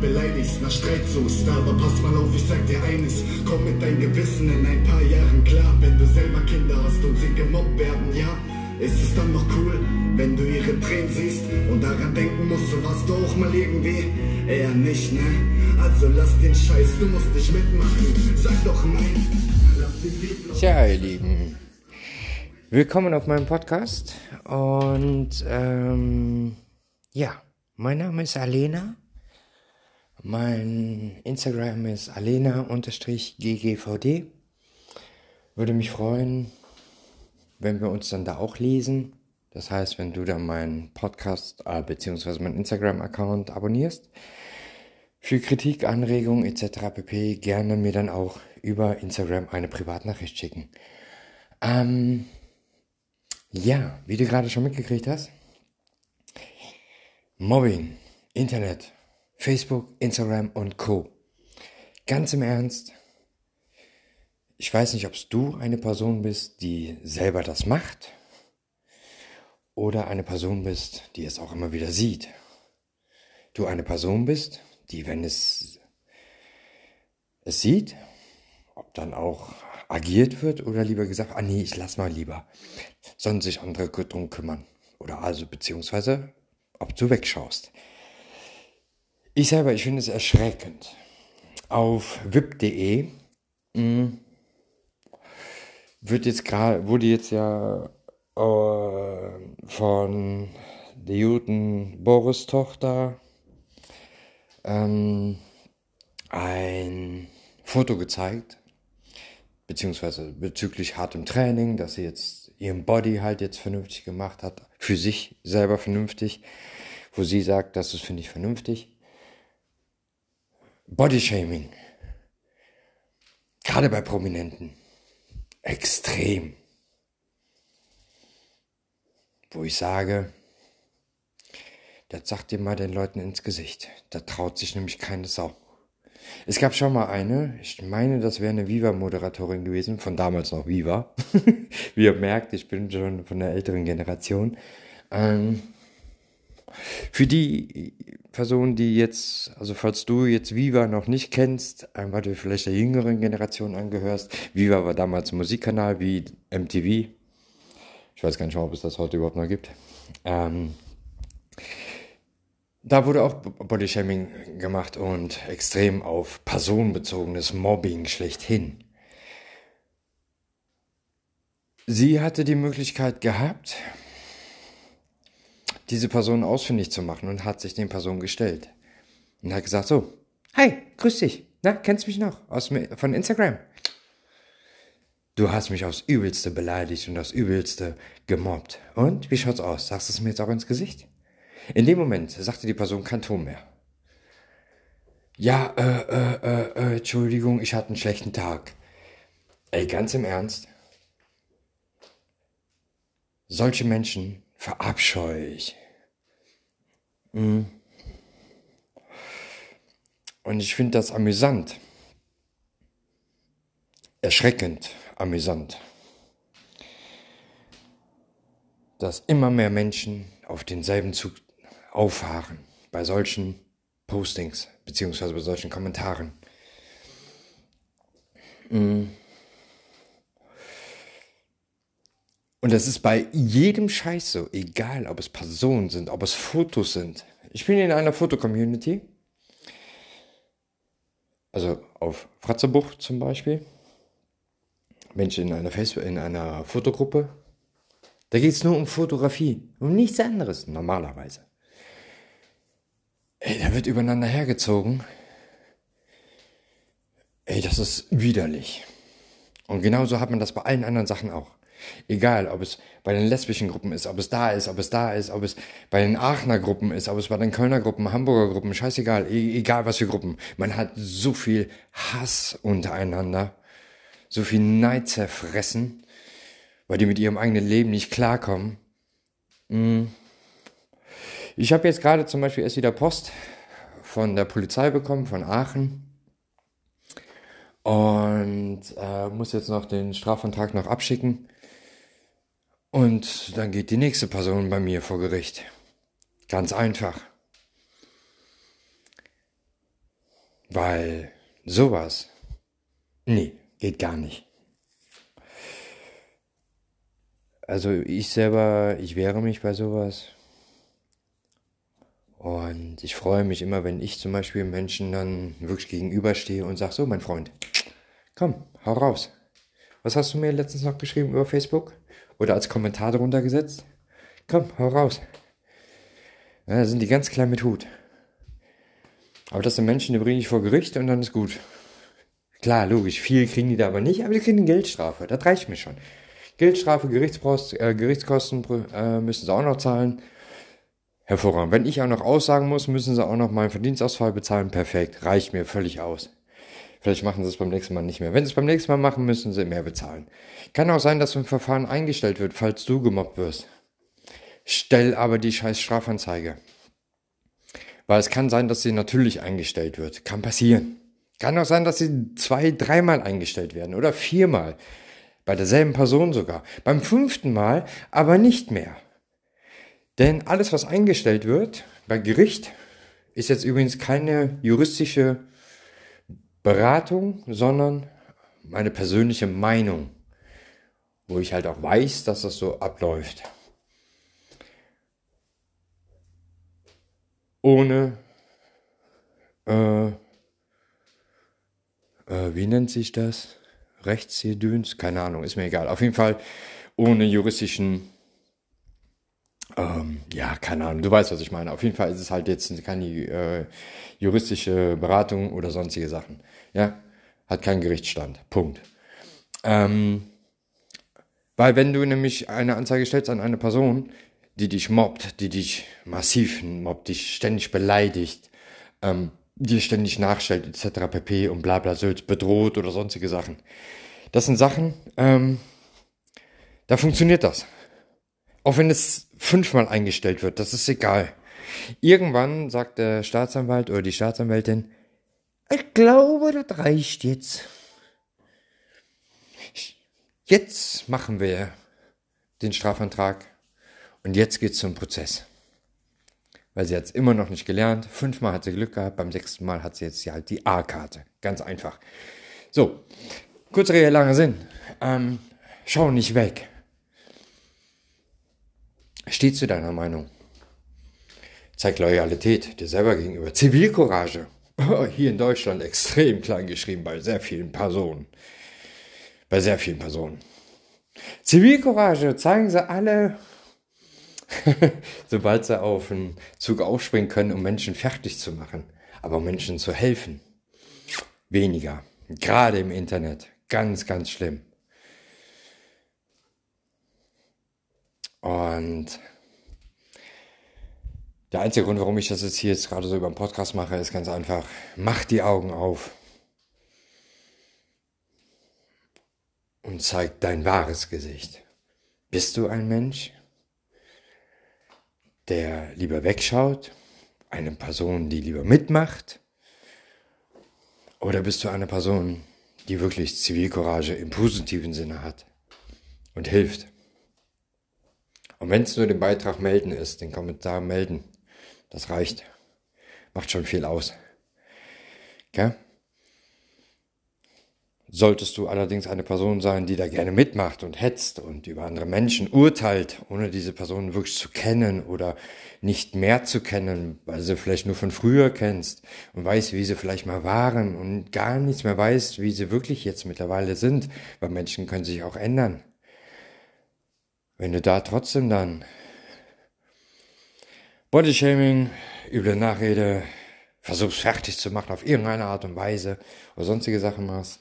beleidigst, nach Streit suchst. Aber pass mal auf, ich sag dir eines, komm mit deinem Gewissen in ein paar Jahren klar. Wenn du selber Kinder hast und sie gemobbt werden, ja, ist es dann noch cool, wenn du ihre Tränen siehst und daran denken musst, so warst du auch mal irgendwie? Eher nicht, ne? Also lass den Scheiß, du musst nicht mitmachen. Sag doch nein. Tja, ihr Lieben. Willkommen auf meinem Podcast. Und ähm, ja, mein Name ist Alena. Mein Instagram ist alena-ggvd. Würde mich freuen, wenn wir uns dann da auch lesen. Das heißt, wenn du dann meinen Podcast äh, bzw. meinen Instagram-Account abonnierst. Für Kritik, Anregungen etc. pp. gerne mir dann auch über Instagram eine Privatnachricht schicken. Ähm, ja, wie du gerade schon mitgekriegt hast. Mobbing, Internet, Facebook, Instagram und Co. Ganz im Ernst, ich weiß nicht, ob du eine Person bist, die selber das macht oder eine Person bist, die es auch immer wieder sieht. Du eine Person bist, die, wenn es es sieht, ob dann auch agiert wird oder lieber gesagt, ah nee, ich lass mal lieber, sollen sich andere drum kümmern. Oder also beziehungsweise, ob du wegschaust. Ich selber, ich finde es erschreckend. Auf wip.de wird jetzt gerade, wurde jetzt ja äh, von der guten Boris Tochter ähm, ein Foto gezeigt, beziehungsweise bezüglich hartem Training, dass sie jetzt ihren Body halt jetzt vernünftig gemacht hat, für sich selber vernünftig, wo sie sagt, das finde ich, vernünftig. Bodyshaming. Gerade bei Prominenten extrem. Wo ich sage, das sagt ihr mal den Leuten ins Gesicht. Da traut sich nämlich keine Sau. Es gab schon mal eine, ich meine, das wäre eine Viva-Moderatorin gewesen, von damals noch Viva. Wie ihr merkt, ich bin schon von der älteren Generation. Ähm, für die Personen, die jetzt, also falls du jetzt Viva noch nicht kennst, ähm, weil du vielleicht der jüngeren Generation angehörst, Viva war damals ein Musikkanal wie MTV. Ich weiß gar nicht mal, ob es das heute überhaupt noch gibt. Ähm, da wurde auch Bodyshaming gemacht und extrem auf personenbezogenes Mobbing schlechthin. Sie hatte die Möglichkeit gehabt, diese Person ausfindig zu machen und hat sich den Personen gestellt. Und hat gesagt so, hi, grüß dich, na, kennst mich noch aus, von Instagram? Du hast mich aufs Übelste beleidigt und aufs Übelste gemobbt. Und, wie schaut's aus? Sagst du es mir jetzt auch ins Gesicht? In dem Moment sagte die Person kein Ton mehr. Ja, äh, äh, äh, äh, Entschuldigung, ich hatte einen schlechten Tag. Ey, ganz im Ernst? Solche Menschen verabscheue ich. Mhm. Und ich finde das amüsant. Erschreckend amüsant. Dass immer mehr Menschen auf denselben Zug auffahren bei solchen Postings beziehungsweise bei solchen Kommentaren. Mhm. Und das ist bei jedem Scheiß so, egal ob es Personen sind, ob es Fotos sind. Ich bin in einer Fotocommunity. Also auf Fratzebuch zum Beispiel. Mensch in einer Facebook, in einer Fotogruppe. Da geht es nur um Fotografie, um nichts anderes normalerweise. Ey, da wird übereinander hergezogen. Ey, das ist widerlich. Und genauso hat man das bei allen anderen Sachen auch. Egal, ob es bei den lesbischen Gruppen ist, ob es da ist, ob es da ist, ob es bei den Aachener Gruppen ist, ob es bei den Kölner Gruppen, Hamburger Gruppen, scheißegal, e egal was für Gruppen. Man hat so viel Hass untereinander, so viel Neid zerfressen, weil die mit ihrem eigenen Leben nicht klarkommen. Hm. Ich habe jetzt gerade zum Beispiel erst wieder Post von der Polizei bekommen, von Aachen. Und äh, muss jetzt noch den Strafantrag noch abschicken. Und dann geht die nächste Person bei mir vor Gericht. Ganz einfach. Weil sowas, nee, geht gar nicht. Also ich selber, ich wehre mich bei sowas. Und ich freue mich immer, wenn ich zum Beispiel Menschen dann wirklich gegenüberstehe und sage, so mein Freund, komm, hau raus. Was hast du mir letztens noch geschrieben über Facebook? Oder als Kommentar darunter gesetzt? Komm, hau raus. Ja, da sind die ganz klein mit Hut. Aber das sind Menschen, die bringe ich vor Gericht und dann ist gut. Klar, logisch, viel kriegen die da aber nicht, aber die kriegen eine Geldstrafe. Das reicht mir schon. Geldstrafe, äh, Gerichtskosten äh, müssen sie auch noch zahlen. Hervorragend. Wenn ich auch noch aussagen muss, müssen sie auch noch meinen Verdienstausfall bezahlen. Perfekt. Reicht mir völlig aus. Vielleicht machen sie es beim nächsten Mal nicht mehr. Wenn sie es beim nächsten Mal machen, müssen sie mehr bezahlen. Kann auch sein, dass ein Verfahren eingestellt wird, falls du gemobbt wirst. Stell aber die scheiß Strafanzeige. Weil es kann sein, dass sie natürlich eingestellt wird. Kann passieren. Kann auch sein, dass sie zwei, dreimal eingestellt werden oder viermal. Bei derselben Person sogar. Beim fünften Mal aber nicht mehr. Denn alles, was eingestellt wird bei Gericht, ist jetzt übrigens keine juristische Beratung, sondern meine persönliche Meinung, wo ich halt auch weiß, dass das so abläuft. Ohne, äh, äh, wie nennt sich das? Rechtsjedüns? Keine Ahnung, ist mir egal. Auf jeden Fall ohne juristischen ähm, ja, keine Ahnung, du weißt, was ich meine. Auf jeden Fall ist es halt jetzt keine äh, juristische Beratung oder sonstige Sachen. Ja, hat keinen Gerichtsstand. Punkt. Ähm, weil wenn du nämlich eine Anzeige stellst an eine Person, die dich mobbt, die dich massiv mobbt, dich ständig beleidigt, ähm, dir ständig nachstellt, etc. pp. und bla bla Sülz, bedroht oder sonstige Sachen. Das sind Sachen, ähm, da funktioniert das. Auch wenn es fünfmal eingestellt wird, das ist egal. Irgendwann sagt der Staatsanwalt oder die Staatsanwältin, ich glaube, das reicht jetzt. Jetzt machen wir den Strafantrag und jetzt geht's zum Prozess. Weil sie hat es immer noch nicht gelernt. Fünfmal hat sie Glück gehabt, beim sechsten Mal hat sie jetzt halt die A-Karte. Ganz einfach. So, kurzer langer Sinn. Ähm, schau nicht weg. Steh zu deiner Meinung. Zeig Loyalität dir selber gegenüber. Zivilcourage. Hier in Deutschland extrem klein geschrieben bei sehr vielen Personen. Bei sehr vielen Personen. Zivilcourage zeigen sie alle, sobald sie auf einen Zug aufspringen können, um Menschen fertig zu machen. Aber Menschen zu helfen. Weniger. Gerade im Internet. Ganz, ganz schlimm. Und der einzige Grund, warum ich das jetzt hier jetzt gerade so über den Podcast mache, ist ganz einfach, mach die Augen auf und zeig dein wahres Gesicht. Bist du ein Mensch, der lieber wegschaut, eine Person, die lieber mitmacht, oder bist du eine Person, die wirklich Zivilcourage im positiven Sinne hat und hilft? Und wenn es nur den Beitrag melden ist, den Kommentar melden, das reicht. Macht schon viel aus. Okay? Solltest du allerdings eine Person sein, die da gerne mitmacht und hetzt und über andere Menschen urteilt, ohne diese Person wirklich zu kennen oder nicht mehr zu kennen, weil sie vielleicht nur von früher kennst und weißt, wie sie vielleicht mal waren und gar nichts mehr weißt, wie sie wirklich jetzt mittlerweile sind, weil Menschen können sich auch ändern. Wenn du da trotzdem dann Bodyshaming, üble Nachrede, versuchst fertig zu machen auf irgendeine Art und Weise oder sonstige Sachen machst,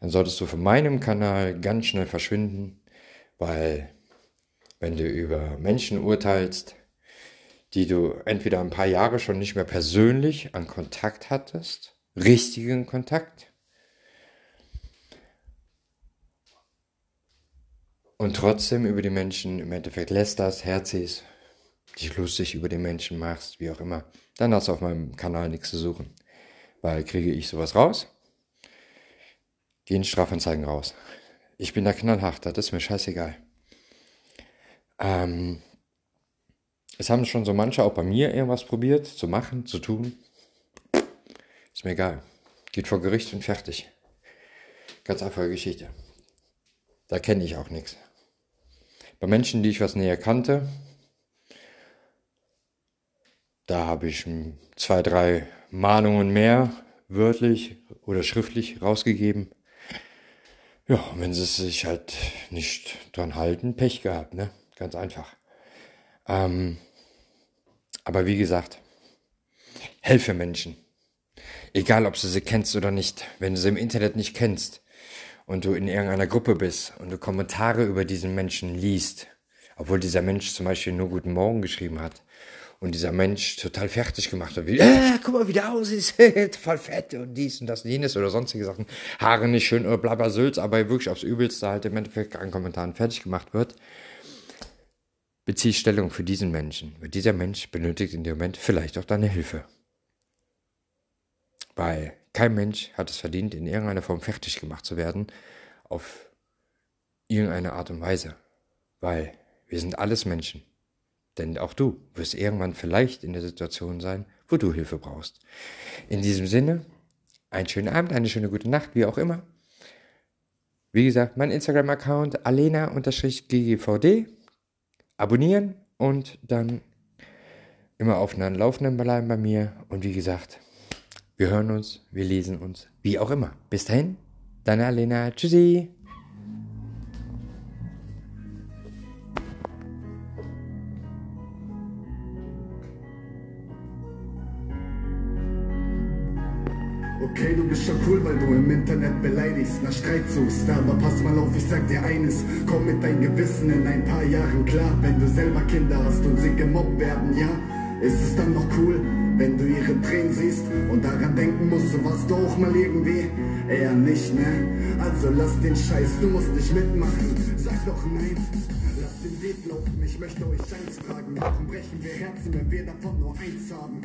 dann solltest du von meinem Kanal ganz schnell verschwinden, weil wenn du über Menschen urteilst, die du entweder ein paar Jahre schon nicht mehr persönlich an Kontakt hattest, richtigen Kontakt, und trotzdem über die Menschen im Endeffekt lässt das, herzis, dich lustig über die Menschen machst, wie auch immer, dann hast du auf meinem Kanal nichts zu suchen. Weil kriege ich sowas raus, gehen Strafanzeigen raus. Ich bin da knallhart, das ist mir scheißegal. Ähm, es haben schon so manche auch bei mir irgendwas probiert, zu machen, zu tun. Ist mir egal. geht vor Gericht und fertig. Ganz einfache Geschichte. Da kenne ich auch nichts. Bei Menschen, die ich was näher kannte, da habe ich zwei, drei Mahnungen mehr wörtlich oder schriftlich rausgegeben. Ja, wenn sie sich halt nicht dran halten, Pech gehabt, ne? Ganz einfach. Ähm, aber wie gesagt, helfe Menschen. Egal, ob du sie kennst oder nicht. Wenn du sie im Internet nicht kennst und du in irgendeiner Gruppe bist und du Kommentare über diesen Menschen liest, obwohl dieser Mensch zum Beispiel nur Guten Morgen geschrieben hat und dieser Mensch total fertig gemacht hat, wie, äh, guck mal, wie der aussieht, voll fett und dies und das und jenes oder sonstige Sachen, Haare nicht schön oder blabla Sülz, aber wirklich aufs Übelste halt im Endeffekt an Kommentaren fertig gemacht wird, bezieh Stellung für diesen Menschen. Weil dieser Mensch benötigt in dem Moment vielleicht auch deine Hilfe. Weil kein Mensch hat es verdient, in irgendeiner Form fertig gemacht zu werden, auf irgendeine Art und Weise. Weil wir sind alles Menschen. Denn auch du wirst irgendwann vielleicht in der Situation sein, wo du Hilfe brauchst. In diesem Sinne, einen schönen Abend, eine schöne gute Nacht, wie auch immer. Wie gesagt, mein Instagram-Account alena-ggvd. Abonnieren und dann immer auf einen Laufenden bleiben bei mir. Und wie gesagt, wir hören uns, wir lesen uns, wie auch immer. Bis dahin, deine Alena. Tschüssi. Okay, du bist schon cool, weil du im Internet beleidigst, nach Streit suchst. Aber pass mal auf, ich sag dir eines: Komm mit deinem Gewissen in ein paar Jahren klar. Wenn du selber Kinder hast und sie gemobbt werden, ja, ist es dann noch cool, wenn du ihre Tränen siehst und daran denken musst, so warst du auch mal irgendwie? Eher nicht, ne? Also lass den Scheiß, du musst nicht mitmachen. Sag doch nein. Lass den Weg laufen, ich möchte euch eins fragen. Warum brechen wir Herzen, wenn wir davon nur eins haben?